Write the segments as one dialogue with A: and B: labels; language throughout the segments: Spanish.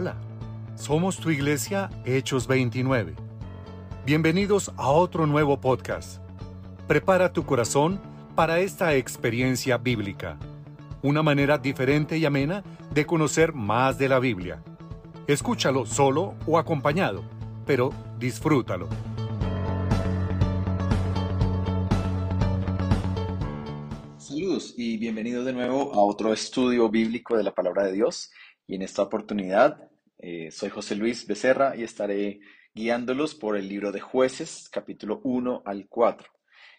A: Hola, somos tu iglesia Hechos 29. Bienvenidos a otro nuevo podcast. Prepara tu corazón para esta experiencia bíblica, una manera diferente y amena de conocer más de la Biblia. Escúchalo solo o acompañado, pero disfrútalo.
B: Saludos y bienvenidos de nuevo a otro estudio bíblico de la palabra de Dios. Y en esta oportunidad eh, soy José Luis Becerra y estaré guiándolos por el libro de jueces, capítulo 1 al 4.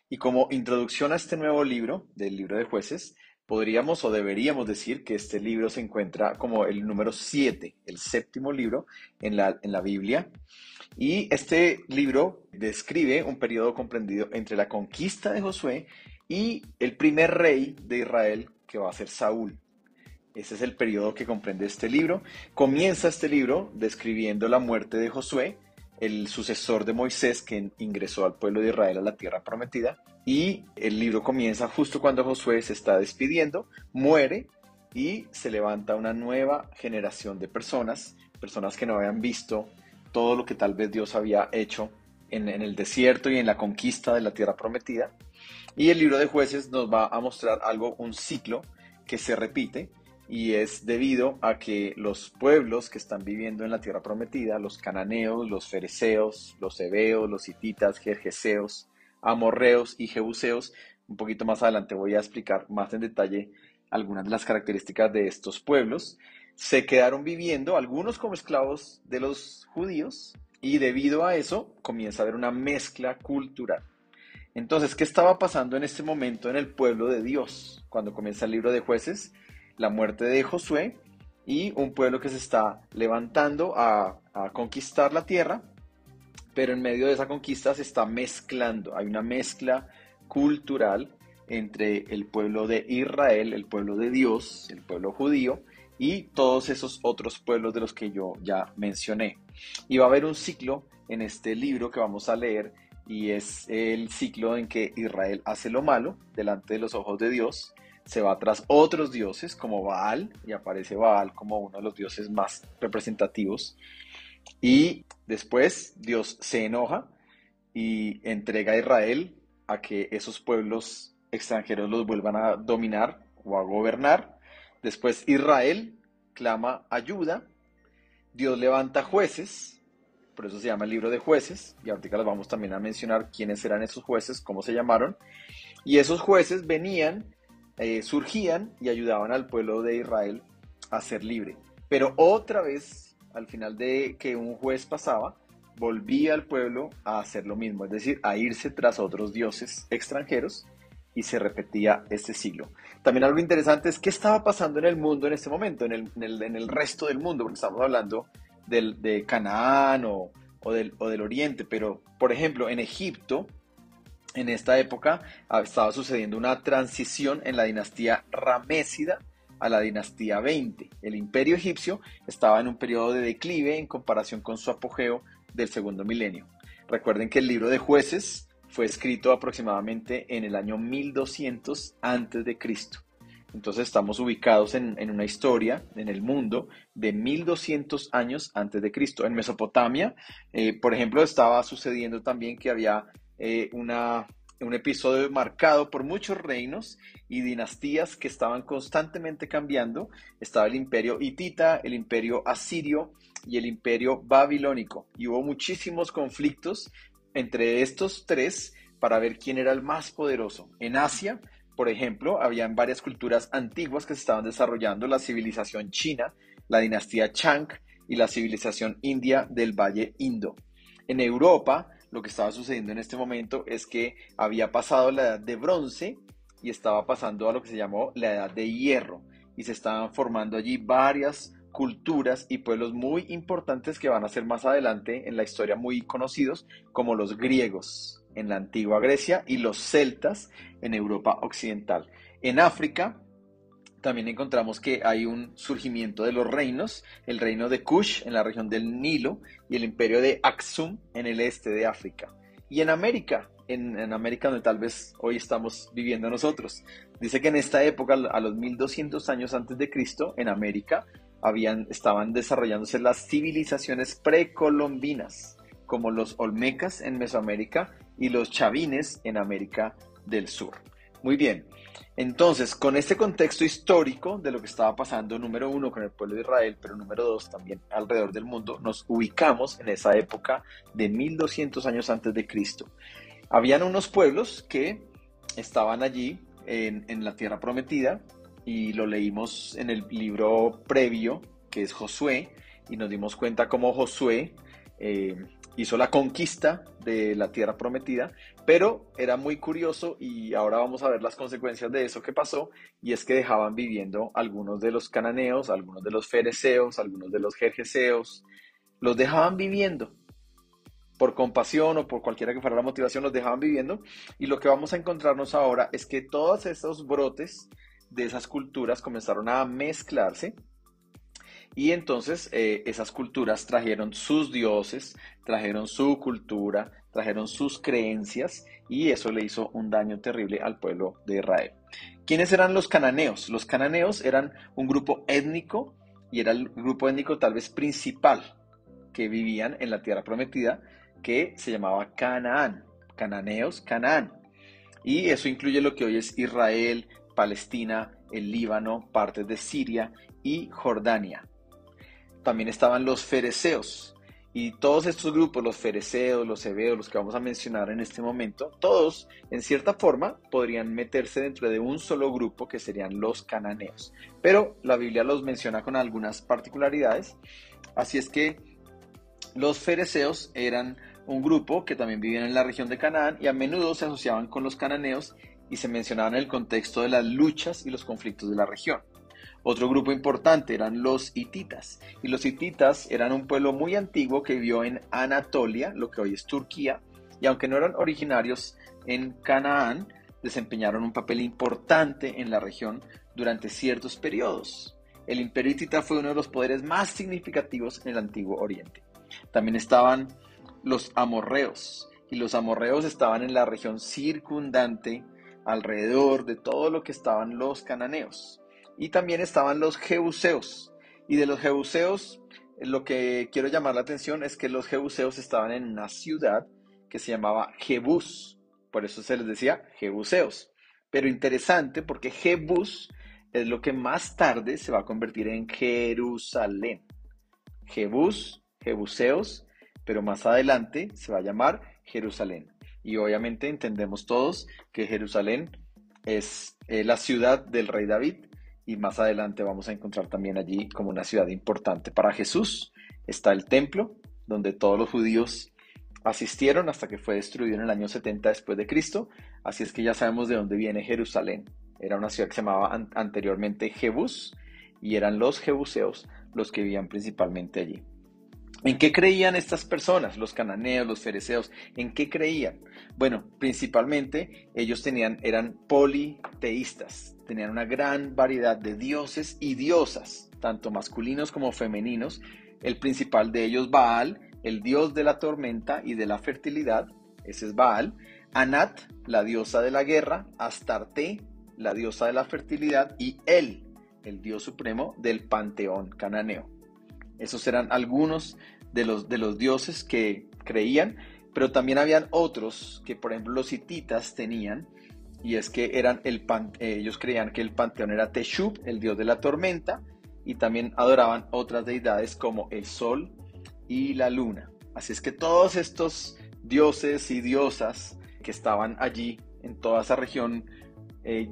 B: Y como introducción a este nuevo libro, del libro de jueces, podríamos o deberíamos decir que este libro se encuentra como el número 7, el séptimo libro en la, en la Biblia. Y este libro describe un periodo comprendido entre la conquista de Josué y el primer rey de Israel, que va a ser Saúl. Ese es el periodo que comprende este libro. Comienza este libro describiendo la muerte de Josué, el sucesor de Moisés que ingresó al pueblo de Israel a la tierra prometida. Y el libro comienza justo cuando Josué se está despidiendo, muere y se levanta una nueva generación de personas, personas que no habían visto todo lo que tal vez Dios había hecho en el desierto y en la conquista de la tierra prometida. Y el libro de jueces nos va a mostrar algo, un ciclo que se repite y es debido a que los pueblos que están viviendo en la tierra prometida, los cananeos, los fereceos, los heveos, los hititas, jerjeseos, amorreos y jebuseos, un poquito más adelante voy a explicar más en detalle algunas de las características de estos pueblos, se quedaron viviendo algunos como esclavos de los judíos y debido a eso comienza a haber una mezcla cultural. Entonces, ¿qué estaba pasando en este momento en el pueblo de Dios cuando comienza el libro de jueces? La muerte de Josué y un pueblo que se está levantando a, conquistar la tierra, pero en medio de esa conquista se está mezclando, hay una mezcla cultural entre el pueblo de Israel, el pueblo de Dios, el pueblo judío y todos esos otros pueblos de los que yo ya mencioné. Y va a haber un ciclo en este libro que vamos a leer y es el ciclo en que Israel hace lo malo delante de los ojos de Dios se va tras otros dioses como Baal, y aparece Baal como uno de los dioses más representativos. Y después Dios se enoja y entrega a Israel a que esos pueblos extranjeros los vuelvan a dominar o a gobernar. Después Israel clama ayuda. Dios levanta jueces, por eso se llama el libro de jueces, y ahorita les vamos también a mencionar quiénes eran esos jueces, cómo se llamaron. Y esos jueces venían eh, surgían y ayudaban al pueblo de Israel a ser libre. Pero otra vez, al final de que un juez pasaba, volvía al pueblo a hacer lo mismo, es decir, a irse tras otros dioses extranjeros y se repetía este siglo. También algo interesante es qué estaba pasando en el mundo en este momento, en el, resto del mundo, porque estamos hablando del, de Canaán o del Oriente, pero por ejemplo en Egipto en esta época estaba sucediendo una transición en la dinastía ramésida a la dinastía 20. El imperio egipcio estaba en un periodo de declive en comparación con su apogeo del segundo milenio. Recuerden que el libro de jueces fue escrito aproximadamente en el año 1200 antes de Cristo. Entonces estamos ubicados en, una historia en el mundo de 1200 años antes de Cristo. En Mesopotamia, eh, por ejemplo, estaba sucediendo también que había eh, una, un episodio marcado por muchos reinos y dinastías que estaban constantemente cambiando. Estaba el imperio hitita, el imperio asirio y el imperio babilónico. Y hubo muchísimos conflictos entre estos tres para ver quién era el más poderoso. En Asia, por ejemplo, habían varias culturas antiguas que se estaban desarrollando, la civilización china, la dinastía Chang y la civilización india del Valle Indo. En Europa, lo que estaba sucediendo en este momento es que había pasado la edad de bronce y estaba pasando a lo que se llamó la edad de hierro y se estaban formando allí varias culturas y pueblos muy importantes que van a ser más adelante en la historia muy conocidos como los griegos en la antigua Grecia y los celtas en Europa occidental. En África también encontramos que hay un surgimiento de los reinos, el reino de Kush en la región del Nilo y el imperio de Aksum en el este de África. Y en América, en, América donde tal vez hoy estamos viviendo nosotros. Dice que en esta época, a los 1200 años antes de Cristo, en América, habían, estaban desarrollándose las civilizaciones precolombinas, como los olmecas en Mesoamérica y los chavines en América del Sur. Muy bien, entonces, con este contexto histórico de lo que estaba pasando, número uno, con el pueblo de Israel, pero número dos, también alrededor del mundo, nos ubicamos en esa época de 1200 años antes de Cristo. Habían unos pueblos que estaban allí en, la tierra prometida y lo leímos en el libro previo, que es Josué, y nos dimos cuenta cómo Josué eh, hizo la conquista de la tierra prometida, pero era muy curioso y ahora vamos a ver las consecuencias de eso que pasó, y es que dejaban viviendo algunos de los cananeos, algunos de los fereceos, algunos de los jerjeseos, los dejaban viviendo. Por compasión o por cualquiera que fuera la motivación, los dejaban viviendo, y lo que vamos a encontrarnos ahora es que todos esos brotes de esas culturas comenzaron a mezclarse y entonces eh, esas culturas trajeron sus dioses, trajeron su cultura, trajeron sus creencias y eso le hizo un daño terrible al pueblo de Israel. ¿Quiénes eran los cananeos? Los cananeos eran un grupo étnico y era el grupo étnico tal vez principal que vivían en la tierra prometida que se llamaba Canaán. Cananeos, Canaán. Y eso incluye lo que hoy es Israel, Palestina, el Líbano, partes de Siria y Jordania también estaban los fereceos. Y todos estos grupos, los fereceos, los hebeos, los que vamos a mencionar en este momento, todos en cierta forma podrían meterse dentro de un solo grupo que serían los cananeos. Pero la Biblia los menciona con algunas particularidades. Así es que los fereceos eran un grupo que también vivían en la región de Canaán y a menudo se asociaban con los cananeos y se mencionaban en el contexto de las luchas y los conflictos de la región. Otro grupo importante eran los hititas. Y los hititas eran un pueblo muy antiguo que vivió en Anatolia, lo que hoy es Turquía, y aunque no eran originarios en Canaán, desempeñaron un papel importante en la región durante ciertos periodos. El imperio hitita fue uno de los poderes más significativos en el antiguo Oriente. También estaban los amorreos, y los amorreos estaban en la región circundante alrededor de todo lo que estaban los cananeos. Y también estaban los jebuseos. Y de los jebuseos, lo que quiero llamar la atención es que los jebuseos estaban en una ciudad que se llamaba Jebus. Por eso se les decía jebuseos. Pero interesante porque Jebus es lo que más tarde se va a convertir en Jerusalén. Jebus, jebuseos, pero más adelante se va a llamar Jerusalén. Y obviamente entendemos todos que Jerusalén es eh, la ciudad del rey David y más adelante vamos a encontrar también allí como una ciudad importante para Jesús. Está el templo donde todos los judíos asistieron hasta que fue destruido en el año 70 después de Cristo. Así es que ya sabemos de dónde viene Jerusalén. Era una ciudad que se llamaba anteriormente Jebus y eran los jebuseos los que vivían principalmente allí. ¿En qué creían estas personas, los cananeos, los fereceos? ¿En qué creían? Bueno, principalmente ellos tenían, eran politeístas, tenían una gran variedad de dioses y diosas, tanto masculinos como femeninos. El principal de ellos, Baal, el dios de la tormenta y de la fertilidad, ese es Baal. Anat, la diosa de la guerra. Astarte, la diosa de la fertilidad. Y él, el dios supremo del panteón cananeo. Esos eran algunos de los, de los dioses que creían, pero también habían otros que, por ejemplo, los hititas tenían, y es que eran el pan, ellos creían que el panteón era Teshub, el dios de la tormenta, y también adoraban otras deidades como el sol y la luna. Así es que todos estos dioses y diosas que estaban allí en toda esa región, eh,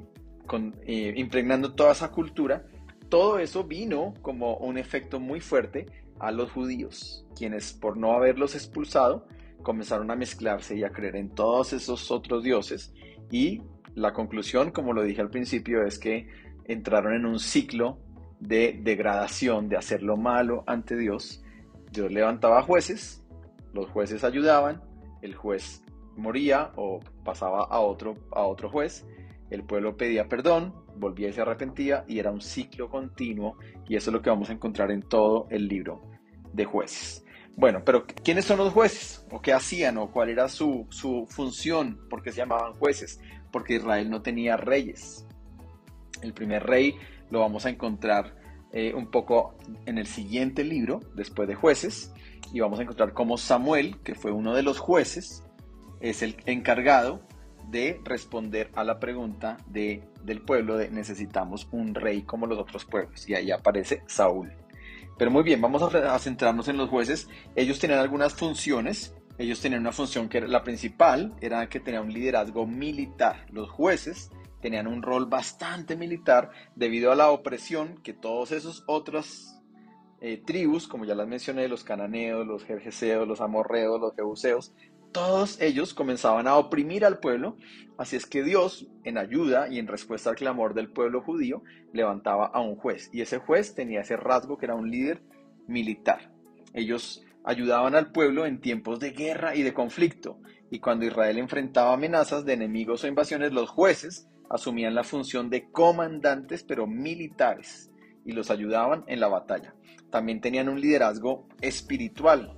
B: eh, impregnando toda esa cultura, todo eso vino como un efecto muy fuerte a los judíos, quienes por no haberlos expulsado comenzaron a mezclarse y a creer en todos esos otros dioses y la conclusión, como lo dije al principio, es que entraron en un ciclo de degradación, de hacer lo malo ante Dios. Dios levantaba jueces, los jueces ayudaban, el juez moría o pasaba a otro, a otro juez, el pueblo pedía perdón, volvía y se arrepentía y era un ciclo continuo y eso es lo que vamos a encontrar en todo el libro de jueces. Bueno, pero ¿quiénes son los jueces? ¿O qué hacían? ¿O cuál era su, su función? ¿Por qué se llamaban jueces? Porque Israel no tenía reyes. El primer rey lo vamos a encontrar eh, un poco en el siguiente libro, después de jueces, y vamos a encontrar cómo Samuel, que fue uno de los jueces, es el encargado de responder a la pregunta de, del pueblo de necesitamos un rey como los otros pueblos. Y ahí aparece Saúl. Pero muy bien, vamos a, centrarnos en los jueces. Ellos tenían algunas funciones. Ellos tenían una función que era la principal, era que tenían un liderazgo militar. Los jueces tenían un rol bastante militar debido a la opresión que todos esos otros eh, tribus, como ya las mencioné, los cananeos, los jerjeseos, los amorreos, los jebuseos, todos ellos comenzaban a oprimir al pueblo, así es que Dios, en ayuda y en respuesta al clamor del pueblo judío, levantaba a un juez, y ese juez tenía ese rasgo que era un líder militar. Ellos ayudaban al pueblo en tiempos de guerra y de conflicto, y cuando Israel enfrentaba amenazas de enemigos o invasiones, los jueces asumían la función de comandantes, pero militares, y los ayudaban en la batalla. También tenían un liderazgo espiritual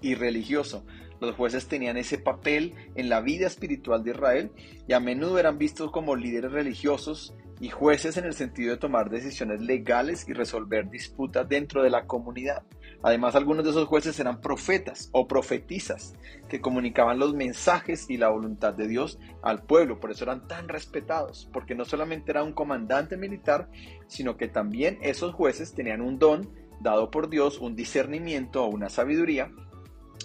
B: y religioso, los jueces tenían ese papel en la vida espiritual de Israel y a menudo eran vistos como líderes religiosos y jueces en el sentido de tomar decisiones legales y resolver disputas dentro de la comunidad. Además, algunos de esos jueces eran profetas o profetizas que comunicaban los mensajes y la voluntad de Dios al pueblo. Por eso eran tan respetados, porque no solamente era un comandante militar, sino que también esos jueces tenían un don dado por Dios, un discernimiento o una sabiduría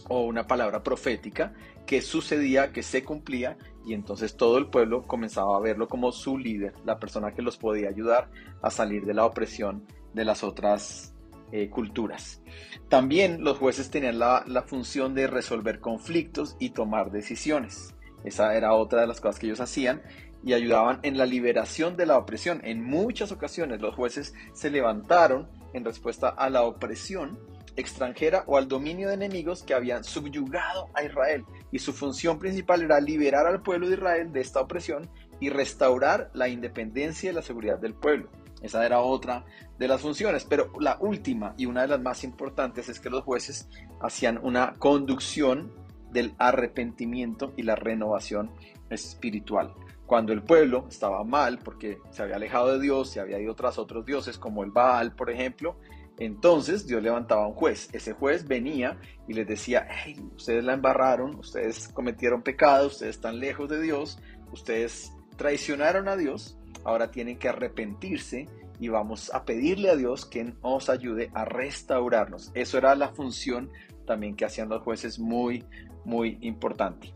B: o una palabra profética que sucedía, que se cumplía y entonces todo el pueblo comenzaba a verlo como su líder, la persona que los podía ayudar a salir de la opresión de las otras eh, culturas. También los jueces tenían la, la función de resolver conflictos y tomar decisiones. Esa era otra de las cosas que ellos hacían y ayudaban en la liberación de la opresión. En muchas ocasiones los jueces se levantaron en respuesta a la opresión extranjera o al dominio de enemigos que habían subyugado a Israel. Y su función principal era liberar al pueblo de Israel de esta opresión y restaurar la independencia y la seguridad del pueblo. Esa era otra de las funciones, pero la última y una de las más importantes es que los jueces hacían una conducción del arrepentimiento y la renovación espiritual. Cuando el pueblo estaba mal porque se había alejado de Dios, se había ido tras otros dioses como el Baal, por ejemplo, entonces Dios levantaba a un juez. Ese juez venía y les decía, hey, ustedes la embarraron, ustedes cometieron pecado, ustedes están lejos de Dios, ustedes traicionaron a Dios, ahora tienen que arrepentirse y vamos a pedirle a Dios que nos ayude a restaurarnos. Eso era la función también que hacían los jueces muy, muy importante.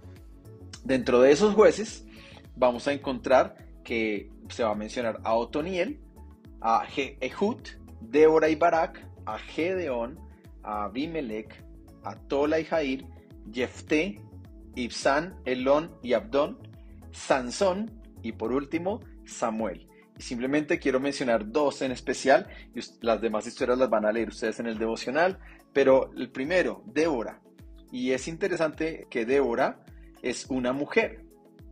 B: Dentro de esos jueces vamos a encontrar que se va a mencionar a Otoniel, a Ehud, Débora y Barak, a Gedeón, a Abimelech, a Tola y Jair, Jefté, Ibsán, Elón y Abdón, Sansón y por último Samuel. Y simplemente quiero mencionar dos en especial, y las demás historias las van a leer ustedes en el devocional, pero el primero, Débora. Y es interesante que Débora es una mujer.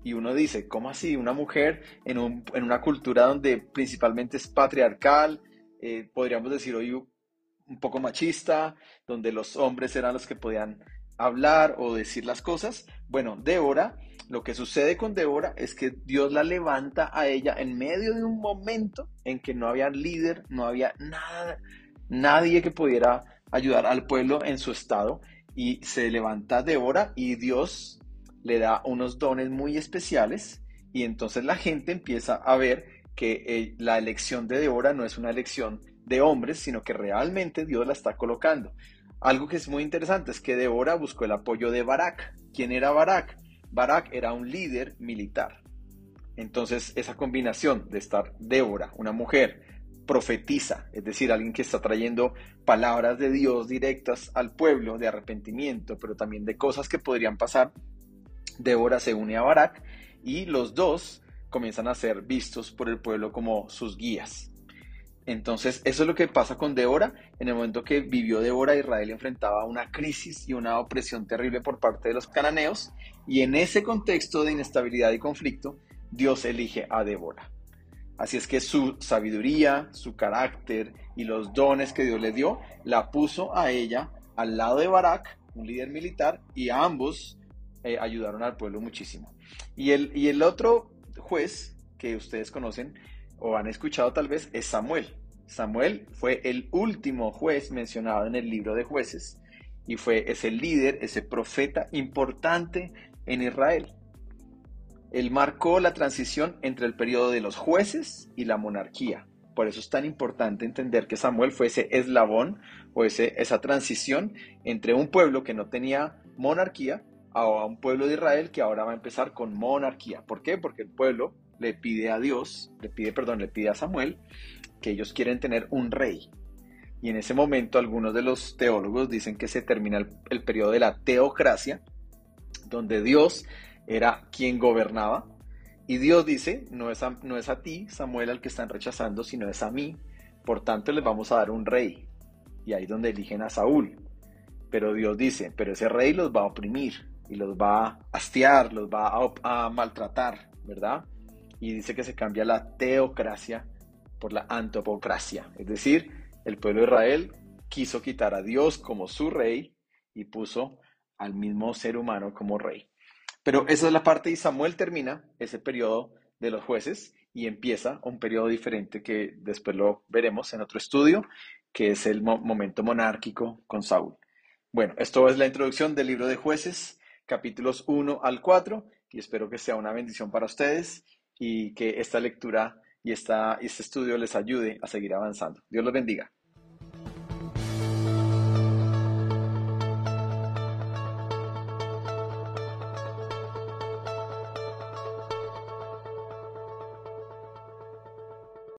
B: Y uno dice, ¿cómo así? Una mujer en, en una cultura donde principalmente es patriarcal, eh, podríamos decir hoy, un poco machista, donde los hombres eran los que podían hablar o decir las cosas. Bueno, Débora, lo que sucede con Débora es que Dios la levanta a ella en medio de un momento en que no había líder, no había nada, nadie que pudiera ayudar al pueblo en su estado y se levanta Débora y Dios le da unos dones muy especiales y entonces la gente empieza a ver que eh, la elección de Débora no es una elección de hombres, sino que realmente Dios la está colocando. Algo que es muy interesante es que Débora buscó el apoyo de Barak. ¿Quién era Barak? Barak era un líder militar. Entonces, esa combinación de estar Débora, una mujer, profetiza, es decir, alguien que está trayendo palabras de Dios directas al pueblo de arrepentimiento, pero también de cosas que podrían pasar, Débora se une a Barak y los dos comienzan a ser vistos por el pueblo como sus guías. Entonces, eso es lo que pasa con Débora. En el momento que vivió Débora, Israel enfrentaba una crisis y una opresión terrible por parte de los cananeos. Y en ese contexto de inestabilidad y conflicto, Dios elige a Débora. Así es que su sabiduría, su carácter y los dones que Dios le dio, la puso a ella al lado de Barak, un líder militar, y ambos eh, ayudaron al pueblo muchísimo. Y el, y el otro juez que ustedes conocen o han escuchado tal vez es Samuel. Samuel fue el último juez mencionado en el libro de jueces y fue ese líder, ese profeta importante en Israel. Él marcó la transición entre el periodo de los jueces y la monarquía. Por eso es tan importante entender que Samuel fue ese eslabón o ese, esa transición entre un pueblo que no tenía monarquía a un pueblo de Israel que ahora va a empezar con monarquía. ¿Por qué? Porque el pueblo le pide a Dios, le pide, perdón, le pide a Samuel que ellos quieren tener un rey. Y en ese momento algunos de los teólogos dicen que se termina el, el periodo de la teocracia, donde Dios era quien gobernaba. Y Dios dice, no es, a, no es a ti, Samuel, al que están rechazando, sino es a mí. Por tanto, les vamos a dar un rey. Y ahí es donde eligen a Saúl. Pero Dios dice, pero ese rey los va a oprimir y los va a hastiar, los va a, maltratar, ¿verdad? Y dice que se cambia la teocracia por la antopocracia. Es decir, el pueblo de Israel quiso quitar a Dios como su rey y puso al mismo ser humano como rey. Pero esa es la parte y Samuel termina ese periodo de los jueces y empieza un periodo diferente que después lo veremos en otro estudio, que es el momento monárquico con Saúl. Bueno, esto es la introducción del libro de jueces, capítulos 1 al 4, y espero que sea una bendición para ustedes y que esta lectura y esta, este estudio les ayude a seguir avanzando. Dios los bendiga.